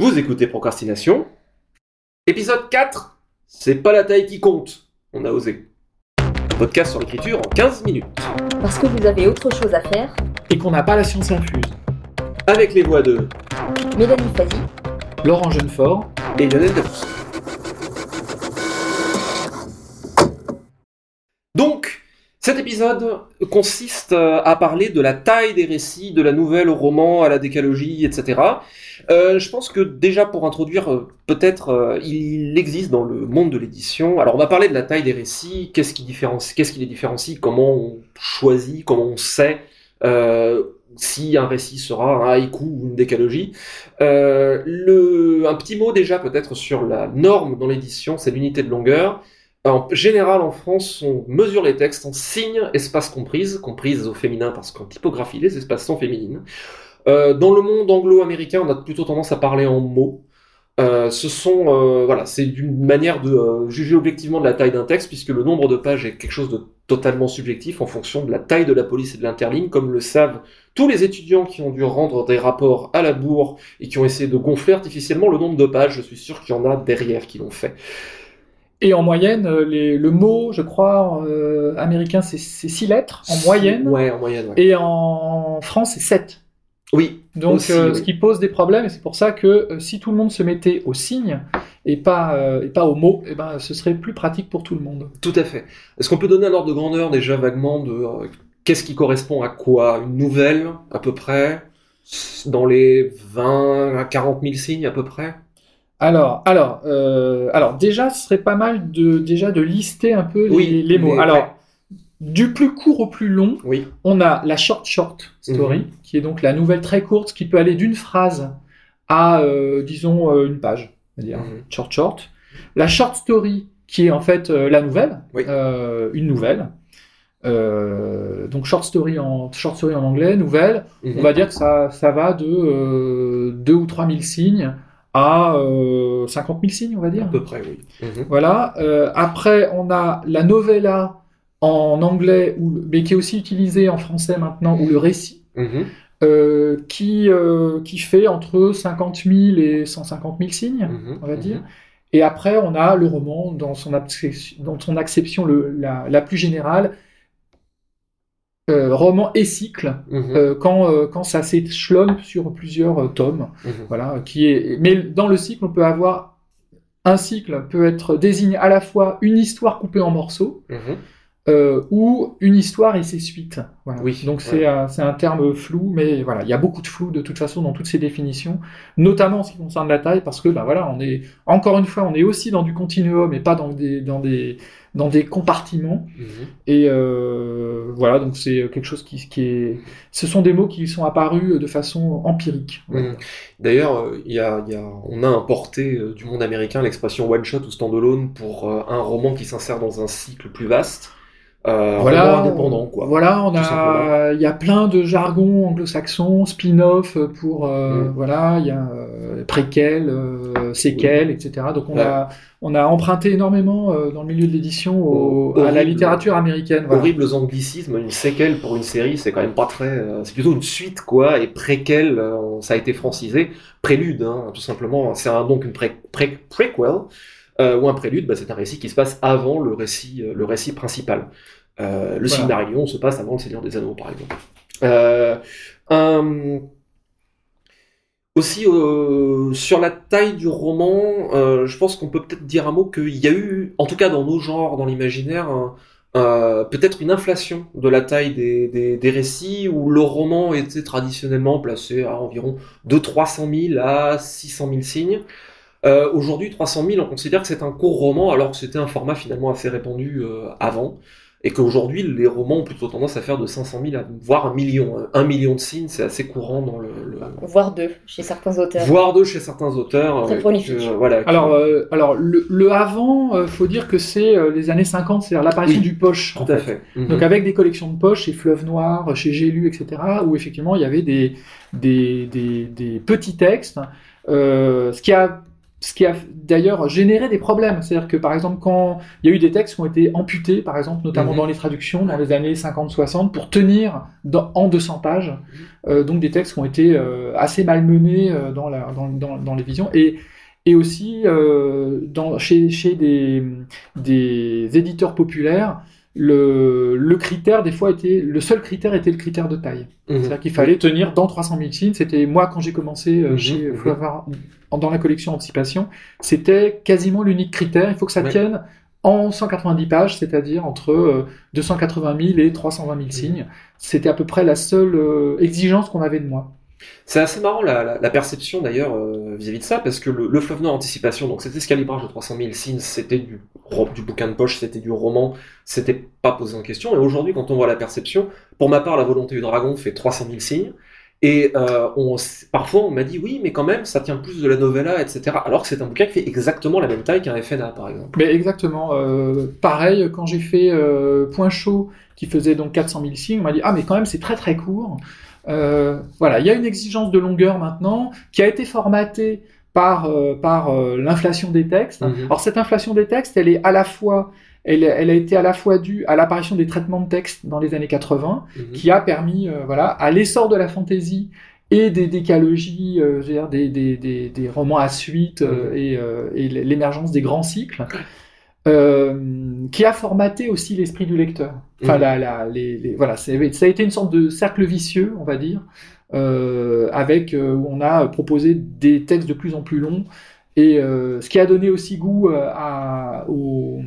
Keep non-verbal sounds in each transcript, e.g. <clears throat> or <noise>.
Vous écoutez Procrastination. Épisode 4. C'est pas la taille qui compte. On a osé. Podcast sur l'écriture en 15 minutes. Parce que vous avez autre chose à faire. Et qu'on n'a pas la science infuse. Avec les voix de Mélanie Fazi, Laurent Jeunefort. et Lionel Debus. Donc, cet épisode consiste euh, à parler de la taille des récits, de la nouvelle au roman, à la décalogie, etc. Euh, je pense que déjà pour introduire, euh, peut-être, il existe dans le monde de l'édition. Alors, on va parler de la taille des récits, qu'est-ce qui qu'est-ce qui les différencie, comment on choisit, comment on sait si un récit sera un haïku ou une décalogie. Un petit mot déjà peut-être sur la norme dans l'édition, c'est l'unité de longueur. En général, en France, on mesure les textes en signes, espaces comprises, comprises au féminin parce qu'en typographie, les espaces sont féminines. Euh, dans le monde anglo-américain, on a plutôt tendance à parler en mots. Euh, ce sont, euh, voilà, c'est une manière de juger objectivement de la taille d'un texte, puisque le nombre de pages est quelque chose de totalement subjectif en fonction de la taille de la police et de l'interligne, comme le savent tous les étudiants qui ont dû rendre des rapports à la bourre et qui ont essayé de gonfler artificiellement le nombre de pages. Je suis sûr qu'il y en a derrière qui l'ont fait. Et en moyenne, euh, les- le mot, je crois, euh, américain, c'est c'est six lettres en moyenne. Ouais, en moyenne. ouais. Et en France, c'est 7. Oui. Donc, Aussi, euh, oui. ce qui pose des problèmes, et c'est pour ça que euh, si tout le monde se mettait au signe et pas, euh, et pas au mot, eh ben, ce serait plus pratique pour tout le monde. Tout à fait. Est-ce qu'on peut donner un ordre de grandeur déjà vaguement de qu'est-ce qui correspond à quoi? Une nouvelle, à peu près? Dans les 20 à 40 000 signes, à peu près? Alors, alors, euh, alors déjà, ce serait pas mal de déjà de lister un peu les, Oui, les mots. alors, ouais. du plus court au plus long, Oui. on a la short short story, Mhm. qui est donc la nouvelle très courte, qui peut aller d'une phrase à, euh, disons, euh, une page, c'est-à-dire Mhm. short short. La short story, qui est en fait euh, la nouvelle, Oui. euh, une nouvelle. Euh, donc short story en short story en anglais, nouvelle. Mhm. On va dire que ça, ça va de euh, 2 ou 3 000 signes à euh, 50 000 signes, on va À dire. peu près, oui. Mhm. Voilà. Euh, après, on a la novella en anglais, ou le- mais qui est aussi utilisée en français maintenant, ou le récit, Mhm. euh, qui, euh, qui fait entre 50 000 et 150 000 signes, Mhm. on va dire. Et après, on a le roman dans son, acception- dans son acception le- la, la plus générale, euh, roman et cycle, Mhm. euh, quand, euh, quand ça s'échelonne sur plusieurs tomes. Mhm. Voilà, qui est. Mais dans le cycle, on peut avoir un cycle peut être désigné à la fois une histoire coupée en morceaux Mhm. Euh, ou une histoire et ses suites. Voilà. Oui, Donc ouais. c'est un, terme flou, mais voilà, il y a beaucoup de flou de toute façon dans toutes ces définitions, notamment en ce qui concerne la taille, parce que bah voilà, on est encore une fois, on est aussi dans du continuum et pas dans des dans des dans des compartiments. Mhm. Et euh, voilà, donc c'est quelque chose qui, qui est. Ce sont des mots qui sont apparus de façon empirique. Mhm. D'ailleurs, euh, il y a, y a, on a importé euh, du monde américain l'expression one shot ou standalone pour euh, un roman qui s'insère dans un cycle plus vaste. Euh, Voilà, indépendant, quoi. Voilà, on a, il y a plein de jargon anglo-saxon, spin-off pour, euh, Mm. voilà, il y a euh, préquel, séquel, etc. Donc on Ouais. a, on a emprunté énormément dans le milieu de l'édition à la littérature américaine. Voilà. Horribles anglicismes, une séquelle pour une série, c'est quand même pas très. c'est plutôt une suite, quoi, et préquel, ça a été francisé. Prélude, hein, tout simplement. C'est un- donc une pré, pré- prequel, euh, ou un prélude, bah, c'est un récit qui se passe avant le récit, le récit principal. Euh, le Voilà. Silmarillion se passe avant le Seigneur des Anneaux, par exemple. Euh, un- Aussi, euh, sur la taille du roman, je pense qu'on peut peut-être dire un mot qu'il y a eu, en tout cas dans nos genres, dans l'imaginaire, peut-être une inflation de la taille des, des, des récits où le roman était traditionnellement placé à environ de 300 000 à 600 000 signes. Euh, Aujourd'hui, 300 000, on considère que c'est un court roman alors que c'était un format finalement assez répandu euh, avant. Et qu'aujourd'hui, les romans ont plutôt tendance à faire de 500 000 à voire un million. Un million de signes, c'est assez courant dans le, le- voire deux chez certains auteurs. voire deux chez certains auteurs. Très euh, prolifique. que, voilà, qui- Alors, euh, alors le, le avant, euh, faut dire que c'est euh, les années 50, c'est-à-dire l'apparition Oui, du poche. tout en à fait. fait. Mhm. Donc avec des collections de poches chez Fleuve Noir, chez J'ai lu, etc., où effectivement il y avait des, des, des, des petits textes. Euh, ce qui a ce qui a d'ailleurs généré des problèmes. C'est-à-dire que par exemple, quand il y a eu des textes qui ont été amputés, par exemple, notamment Mhm. dans les traductions dans les années 50-60, pour tenir dans- en 200 pages, euh, donc des textes qui ont été euh, assez malmenés euh, dans, la, dans, dans, dans les visions. Et, et aussi dans, chez, chez des, des éditeurs populaires, le, le critère des fois était le seul critère était le critère de taille. Mhm. C'est-à-dire qu'il fallait tenir dans 300 000 signes. C'était moi quand j'ai commencé euh, Mhm, chez mhm. Dans la collection Anticipation, c'était quasiment l'unique critère. Il faut que ça Ouais. tienne en 190 pages, c'est-à-dire entre euh, 280 000 et 320 000 signes. C'était à peu près la seule euh, exigence qu'on avait de moi. C'est assez marrant la, la- la perception d'ailleurs euh, vis-à-vis de ça, parce que le, le fleuve nord anticipation, donc c'était ce calibrage de 300 000 signes, c'était du, du bouquin de poche, c'était du roman, c'était pas posé en question. Et aujourd'hui, quand on voit la perception, pour ma part, la volonté du dragon fait 300 000 signes. Et euh, on, parfois, on m'a dit oui, mais quand même, ça tient plus de la novella, etc. Alors que c'est un bouquin qui fait exactement la même taille qu'un FNA, par exemple. Mais exactement. euh, pareil, quand j'ai fait euh, Point chaud, qui faisait donc 400 000 signes, on m'a dit ah mais quand même c'est très très court. Voilà, il y a une exigence de longueur maintenant qui a été formatée par par l'inflation des textes. Mhm. Alors cette inflation des textes, elle est à la fois elle, elle a été à la fois due à l'apparition des traitements de texte dans les années 80, Mhm. qui a permis euh, voilà, à l'essor de la fantaisie et des décalogies, euh, je veux dire, des, des, des, des romans à suite euh, Mhm. et, euh, et l'émergence des grands cycles, euh, qui a formaté aussi l'esprit du lecteur. Enfin, Mhm. la, la, les, les- voilà, ça a été une sorte de cercle vicieux, on va dire, euh, avec euh, où on a proposé des textes de plus en plus longs, et ce qui a donné aussi goût à, aux,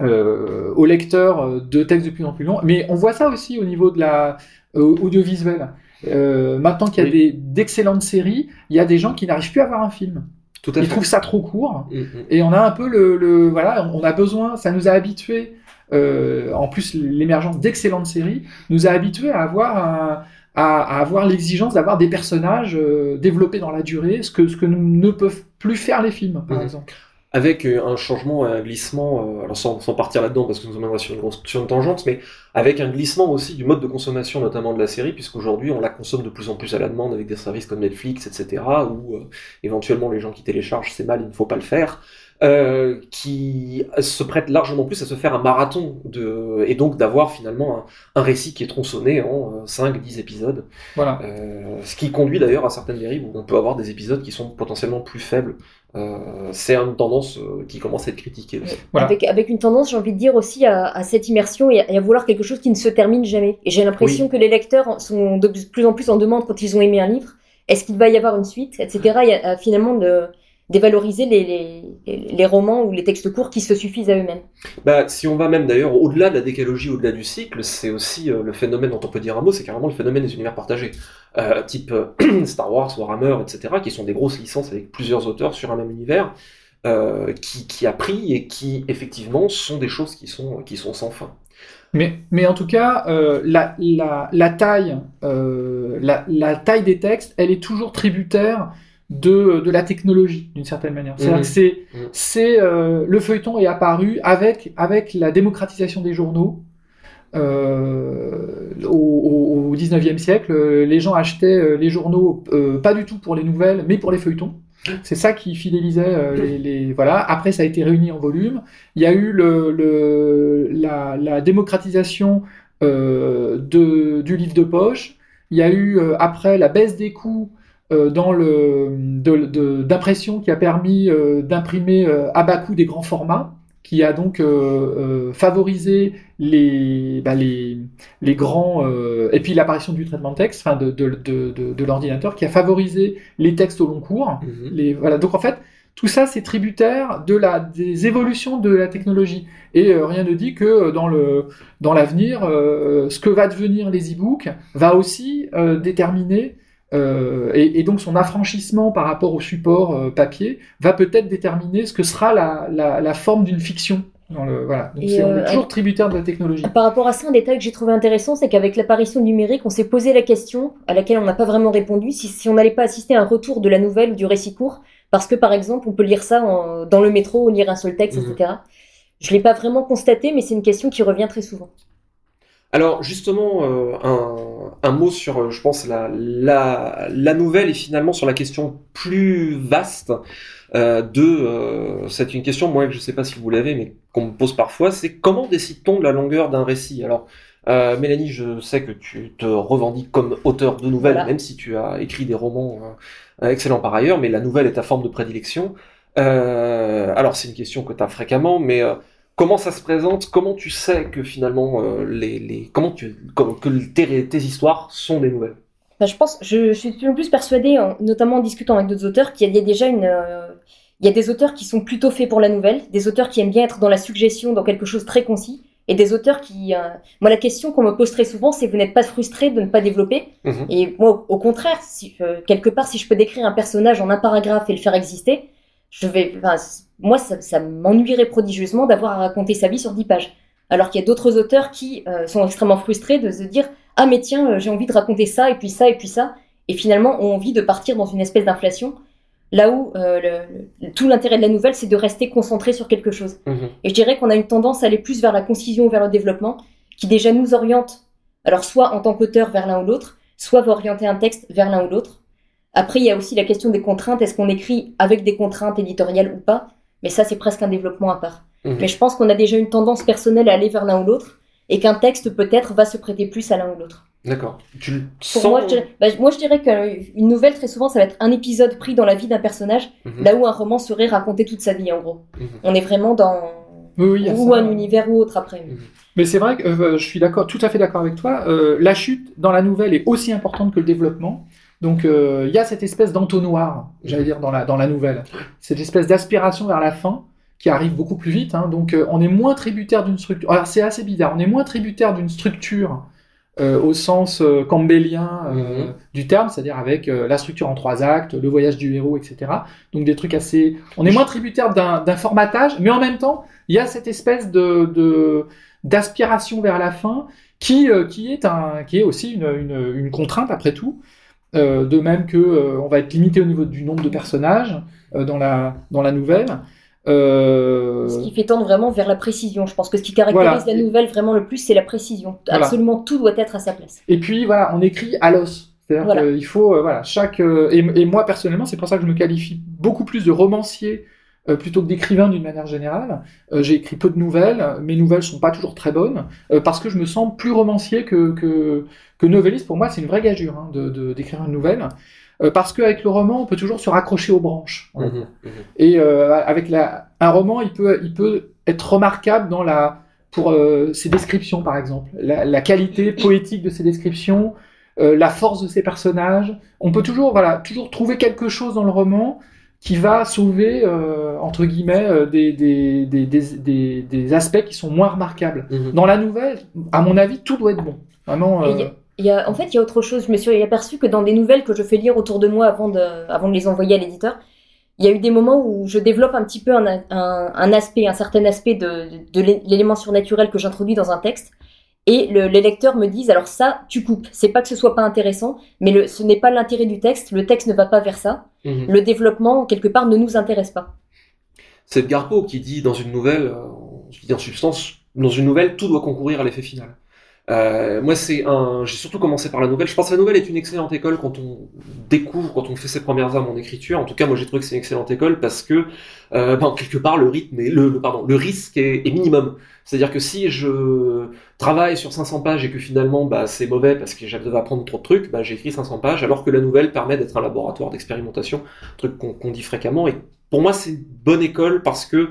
euh, aux lecteurs euh, de textes de plus en plus longs. Mais on voit ça aussi au niveau de la euh, audiovisuelle. Euh, maintenant qu'il y a Oui. des- d'excellentes séries, il y a des gens qui n'arrivent plus à voir un film. Tout à Ils fait. trouvent ça trop court. Mhm. Et on a un peu le, le- voilà, on a besoin, ça nous a habitués. euh, en plus, l'émergence d'excellentes séries nous a habitués à avoir un- à, avoir l'exigence d'avoir des personnages euh, développés dans la durée, ce que ce que ne peuvent plus faire les films, par Mhm. exemple. Avec euh, un changement, un glissement, euh, alors sans, sans partir là-dedans parce que nous emmènera sur une, sur une tangente, mais avec un glissement aussi du mode de consommation, notamment de la série, puisqu'aujourd'hui on la consomme de plus en plus à la demande avec des services comme Netflix, etc., où euh, éventuellement les gens qui téléchargent, c'est mal, il ne faut pas le faire, euh, qui se prêtent largement plus à se faire un marathon, de, et donc d'avoir finalement un, un récit qui est tronçonné en 5-10 épisodes. Voilà. Euh, ce qui conduit d'ailleurs à certaines dérives où on peut avoir des épisodes qui sont potentiellement plus faibles. Euh, c'est une tendance euh, qui commence à être critiquée aussi. Voilà. Avec, avec une tendance, j'ai envie de dire aussi, à, à cette immersion et à, et à vouloir quelque chose qui ne se termine jamais. Et j'ai l'impression que les lecteurs sont de plus en plus en demande quand ils ont aimé un livre. Est-ce qu'il va y avoir une suite, etc. Il y a, euh, finalement de dévaloriser les, les, les romans ou les textes courts qui se suffisent à eux-mêmes. Bah, si on va même d'ailleurs au-delà de la décalogie, au-delà du cycle, c'est aussi euh, le phénomène dont on peut dire un mot, c'est carrément le phénomène des univers partagés. Euh, type euh, <clears throat> Star Wars, Warhammer, etc., qui sont des grosses licences avec plusieurs auteurs sur un même univers, euh, qui, qui a pris et qui effectivement sont des choses qui sont, qui sont sans fin. Mais, mais en tout cas, euh, la, la, la taille, euh, la, la taille des textes, elle est toujours tributaire de, de la technologie, d'une certaine manière. C'est-à-dire Mhm. que c'est, Mhm. c'est euh, le feuilleton est apparu avec, avec la démocratisation des journaux. Euh, au, au, au 19e siècle, les gens achetaient euh, les journaux euh, pas du tout pour les nouvelles, mais pour les feuilletons. C'est ça qui fidélisait euh, les, les- voilà. Après, ça a été réuni en volume. Il y a eu le, le, la, la démocratisation euh, de, du livre de poche. Il y a eu euh, après la baisse des coûts dans le d'impression qui a permis euh, d'imprimer euh, à bas coût des grands formats, qui a donc euh, euh, favorisé les, bah, les, les grands euh, et puis l'apparition du traitement de texte, enfin de, de, de, de, l'ordinateur, qui a favorisé les textes au long cours. Mhm. Les, voilà. Donc en fait, tout ça, c'est tributaire de la, des évolutions de la technologie. Et euh, rien ne dit que euh, dans le dans l'avenir, euh, ce que va devenir les e-books va aussi euh, déterminer euh, et, et donc son affranchissement par rapport au support euh, papier va peut-être déterminer ce que sera la, la, la forme d'une fiction. Dans le, voilà. Donc on euh, est toujours tributaire de la technologie. Par rapport à ça, un détail que j'ai trouvé intéressant, c'est qu'avec l'apparition numérique, on s'est posé la question, à laquelle on n'a pas vraiment répondu, si, si on n'allait pas assister à un retour de la nouvelle ou du récit court, parce que par exemple, on peut lire ça en- dans le métro, ou lire un seul texte, Mhm. etc. Je l'ai pas vraiment constaté, mais c'est une question qui revient très souvent. Alors justement, euh, un, un, mot sur, euh, je pense, la, la, la, nouvelle et finalement sur la question plus vaste euh, de... Euh, c'est une question, moi, que je ne sais pas si vous l'avez, mais qu'on me pose parfois, c'est comment décide-t-on de la longueur d'un récit? Alors, euh, Mélanie, je sais que tu te revendiques comme auteur de nouvelles, voilà. même si tu as écrit des romans excellents par ailleurs, mais la nouvelle est ta forme de prédilection. alors c'est une question que tu as fréquemment, mais comment ça se présente? Comment tu sais que finalement euh, les, les, comment tu que tes, tes histoires sont des nouvelles? Bah, Je pense, je, je, suis de plus en plus persuadée, en, notamment en discutant avec d'autres auteurs, qu'il y a déjà une euh, il y a des auteurs qui sont plutôt faits pour la nouvelle, des auteurs qui aiment bien être dans la suggestion, dans quelque chose de très concis, et des auteurs qui... Euh... Moi, la question qu'on me pose très souvent, c'est vous n'êtes pas frustré de ne pas développer? Mmh. Et moi, au contraire, si, quelque part, si je peux décrire un personnage en un paragraphe et le faire exister, je vais... Enfin, moi, ça, ça m'ennuierait prodigieusement d'avoir à raconter sa vie sur dix pages. Alors qu'il y a d'autres auteurs qui euh, sont extrêmement frustrés de se dire ah mais tiens euh, j'ai envie de raconter ça et puis ça et puis ça et finalement ont envie de partir dans une espèce d'inflation là où euh, le, tout l'intérêt de la nouvelle c'est de rester concentré sur quelque chose. Mmh. Et je dirais qu'on a une tendance à aller plus vers la concision vers le développement qui déjà nous oriente alors soit en tant qu'auteur vers l'un ou l'autre soit va orienter un texte vers l'un ou l'autre. Après il y a aussi la question des contraintes est-ce qu'on écrit avec des contraintes éditoriales ou pas? Mais ça, c'est presque un développement à part. Mmh. Mais je pense qu'on a déjà une tendance personnelle à aller vers l'un ou l'autre, et qu'un texte peut-être va se prêter plus à l'un ou l'autre. D'accord. Tu le Pour sens moi, je dirais, bah, moi, je dirais qu'une nouvelle, très souvent, ça va être un épisode pris dans la vie d'un personnage, Mhm. là où un roman serait raconter toute sa vie, en gros. Mhm. On est vraiment dans Oui, ou un univers ou autre après. Mhm. Mais c'est vrai que euh, je suis d'accord, tout à fait d'accord avec toi. Euh, la chute dans la nouvelle est aussi importante que le développement. Donc euh, il y a cette espèce d'entonnoir, j'allais dire dans la dans la nouvelle, cette espèce d'aspiration vers la fin qui arrive beaucoup plus vite. Hein. Donc euh, on est moins tributaire d'une structure. Alors c'est assez bizarre. On est moins tributaire d'une structure euh, au sens campbellien Mhm. du terme, c'est-à-dire avec la structure en trois actes, le voyage du héros, etc. Donc des trucs assez. On est moins tributaire d'un formatage, mais en même temps, il y a cette espèce de d'aspiration vers la fin qui qui est un qui est aussi une une, une contrainte après tout. Euh, de même que euh, on va être limité au niveau du nombre de personnages euh, dans la dans la nouvelle. Ce qui fait tendre vraiment vers la précision. Je pense que ce qui caractérise Voilà. la nouvelle vraiment le plus, c'est la précision. Voilà. Absolument tout doit être à sa place. Et puis voilà, on écrit à l'os. C'est-à-dire Voilà. qu'il faut, voilà, chaque. et, et moi personnellement, c'est pour ça que je me qualifie beaucoup plus de romancier euh, plutôt que d'écrivain d'une manière générale. Euh, J'ai écrit peu de nouvelles, mes nouvelles sont pas toujours très bonnes, euh, parce que je me sens plus romancier que, que, que novelliste. Pour moi, c'est une vraie gageure hein, de d'écrire une nouvelle. Parce qu'avec le roman, on peut toujours se raccrocher aux branches. Mhm. Mhm. Et euh, avec la, un roman, il peut, il peut être remarquable dans la, pour ses descriptions, par exemple, la, la qualité poétique de ses descriptions, la force de ses personnages. On peut toujours, voilà, toujours trouver quelque chose dans le roman qui va sauver, euh, entre guillemets, euh, des, des, des, des, des, des aspects qui sont moins remarquables. Mhm. Dans la nouvelle, à mon avis, tout doit être bon. Vraiment. Euh, il y a- Il y a, en fait, il y a autre chose. Je me suis aperçu que dans des nouvelles que je fais lire autour de moi avant de, avant de les envoyer à l'éditeur, il y a eu des moments où je développe un petit peu un, un, un aspect, un certain aspect de, de l'élément surnaturel que j'introduis dans un texte. Et le, les lecteurs me disent, alors ça, tu coupes. C'est pas que ce soit pas intéressant, mais le, ce n'est pas l'intérêt du texte. Le texte ne va pas vers ça. Mhm. Le développement, quelque part, ne nous intéresse pas. C'est Edgar Poe qui dit dans une nouvelle, euh, je dis en substance, dans une nouvelle, tout doit concourir à l'effet final. Euh, moi, c'est un. J'ai surtout commencé par la nouvelle. Je pense que la nouvelle est une excellente école quand on découvre, quand on fait ses premières armes en écriture. En tout cas, moi, j'ai trouvé que c'est une excellente école parce que, euh, ben, quelque part, le rythme et le, pardon, le risque est, est minimum. C'est-à-dire que si je travaille sur 500 pages et que finalement, bah, c'est mauvais parce que je devais apprendre trop de trucs, bah, j'écris 500 pages, alors que la nouvelle permet d'être un laboratoire d'expérimentation, truc qu'on dit fréquemment. Et pour moi, c'est une bonne école parce que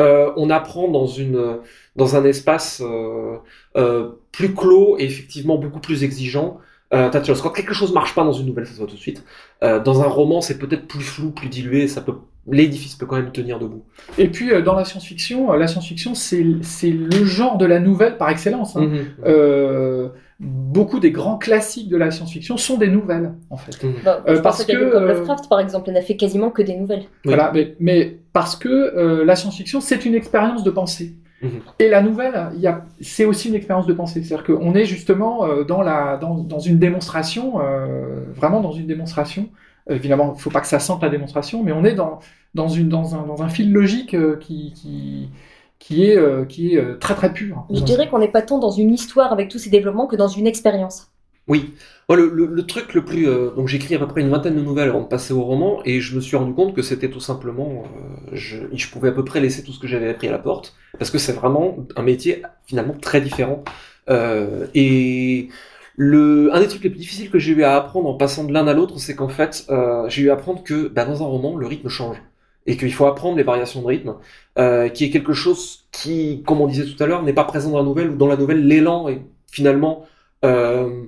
euh, on apprend dans une dans un espace euh, euh, plus clos et effectivement beaucoup plus exigeant. Quand quelque chose marche pas dans une nouvelle, ça se voit tout de suite. Dans un roman, c'est peut-être plus flou, plus dilué, ça peut l'édifice peut quand même tenir debout. Et puis euh, dans la science-fiction, euh, la science-fiction c'est c'est le genre de la nouvelle par excellence. hein. Mhm. Euh, beaucoup des grands classiques de la science-fiction sont des nouvelles, en fait. Bon, je Euh, pense parce que, comme euh, Lovecraft, par exemple, n'a fait quasiment que des nouvelles. Oui. Voilà, mais, mais parce que euh, la science-fiction, c'est une expérience de pensée. Mhm. Et la nouvelle, il y a, c'est aussi une expérience de pensée. C'est-à-dire qu'on est justement euh, dans, la, dans, dans une démonstration, euh, vraiment dans une démonstration. Évidemment, il faut pas que ça sente la démonstration, mais on est dans, dans, une, dans, un, dans un fil logique euh, qui, qui, qui est, euh, qui est euh, très très pur. Je dirais qu'on n'est pas tant dans une histoire avec tous ces développements que dans une expérience. Oui. Moi, le, le- le truc le plus... euh, donc j'ai écrit à peu près une vingtaine de nouvelles avant de passer au roman, et je me suis rendu compte que c'était tout simplement... euh, je, je pouvais à peu près laisser tout ce que j'avais appris à la porte, parce que c'est vraiment un métier finalement très différent. Euh, et le, un des trucs les plus difficiles que j'ai eu à apprendre en passant de l'un à l'autre, c'est qu'en fait, euh, j'ai eu à apprendre que bah, dans un roman, le rythme change. Et qu'il faut apprendre les variations de rythme, euh, qui est quelque chose qui, comme on disait tout à l'heure, n'est pas présent dans la nouvelle, ou dans la nouvelle, l'élan est finalement euh,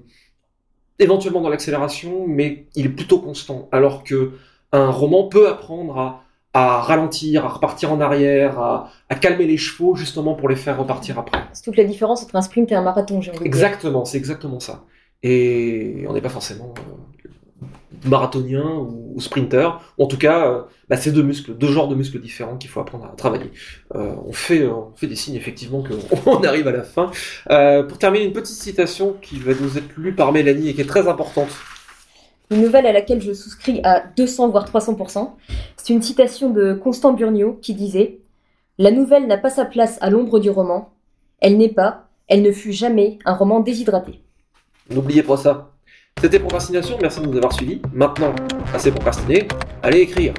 éventuellement dans l'accélération, mais il est plutôt constant. Alors que un roman peut apprendre à, à ralentir, à repartir en arrière, à, à calmer les chevaux, justement pour les faire repartir après. C'est toute la différence entre un sprint et un marathon, j'ai envie de dire. Exactement, c'est exactement ça. Et on n'est pas forcément euh, marathonien ou, ou sprinter. En tout cas, euh, bah, c'est deux muscles, deux genres de muscles différents qu'il faut apprendre à travailler. Euh, on fait, euh, on fait des signes effectivement qu'on <laughs> arrive à la fin. Euh, pour terminer, une petite citation qui va nous être lue par Mélanie et qui est très importante. Une nouvelle à laquelle je souscris à 200 voire 300%. C'est une citation de Constant Burniot qui disait La nouvelle n'a pas sa place à l'ombre du roman. Elle n'est pas, elle ne fut jamais un roman déshydraté. N'oubliez pas ça. C'était Procrastination, merci de nous avoir suivis. Maintenant, assez procrastiné, allez écrire.